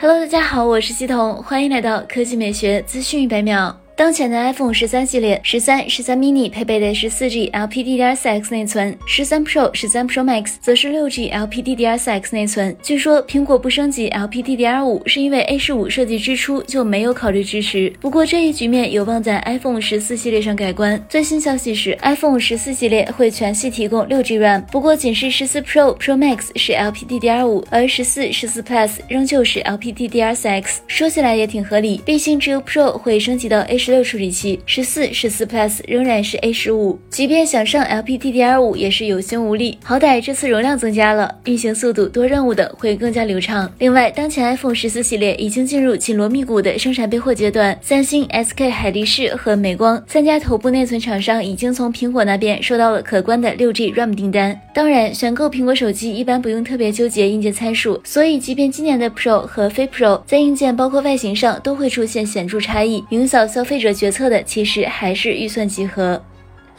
Hello，大家好，我是系统，欢迎来到科技美学资讯一百秒。当前的 iPhone 十三系列，十三、十三 mini 配备的是四 G LPDDR4X 内存，十三 Pro、十三 Pro Max 则是六 G LPDDR4X 内存。据说苹果不升级 LPDDR5 是因为 A 十五设计之初就没有考虑支持。不过这一局面有望在 iPhone 十四系列上改观。最新消息是，iPhone 十四系列会全系提供六 G RAM，不过仅是十四 Pro、Pro Max 是 LPDDR5，而十四、十四 Plus 仍旧是 LPDDR4X。说起来也挺合理，毕竟只有 Pro 会升级到 A 十。六处理器，十四、十四 Plus 仍然是 A 十五，即便想上 LPDDR 五也是有心无力。好歹这次容量增加了，运行速度多任务的会更加流畅。另外，当前 iPhone 十四系列已经进入紧锣密鼓的生产备货阶段，三星、SK 海力士和美光三家头部内存厂商已经从苹果那边收到了可观的六 G RAM 订单。当然，选购苹果手机一般不用特别纠结硬件参数，所以即便今年的 Pro 和非 Pro 在硬件包括外形上都会出现显著差异，影响消费。者决策的其实还是预算集合。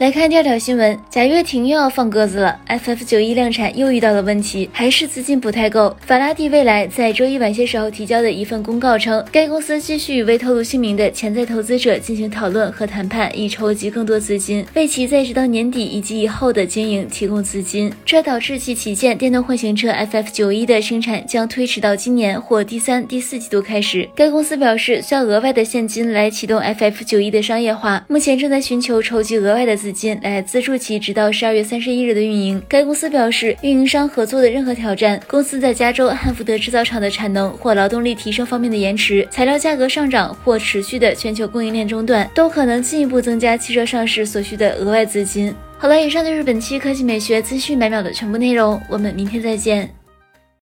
来看第二条新闻，贾跃亭又要放鸽子了。FF 九一量产又遇到了问题，还是资金不太够。法拉第未来在周一晚些时候提交的一份公告称，该公司继续与未透露姓名的潜在投资者进行讨论和谈判，以筹集更多资金，为其在直到年底以及以后的经营提供资金。这导致其旗舰电动混行车 FF 九一的生产将推迟到今年或第三、第四季度开始。该公司表示，需要额外的现金来启动 FF 九一的商业化，目前正在寻求筹集额外的资。资金来资助其直到十二月三十一日的运营。该公司表示，运营商合作的任何挑战，公司在加州汉福德制造厂的产能或劳动力提升方面的延迟、材料价格上涨或持续的全球供应链中断，都可能进一步增加汽车上市所需的额外资金。好了，以上就是本期科技美学资讯百秒的全部内容，我们明天再见。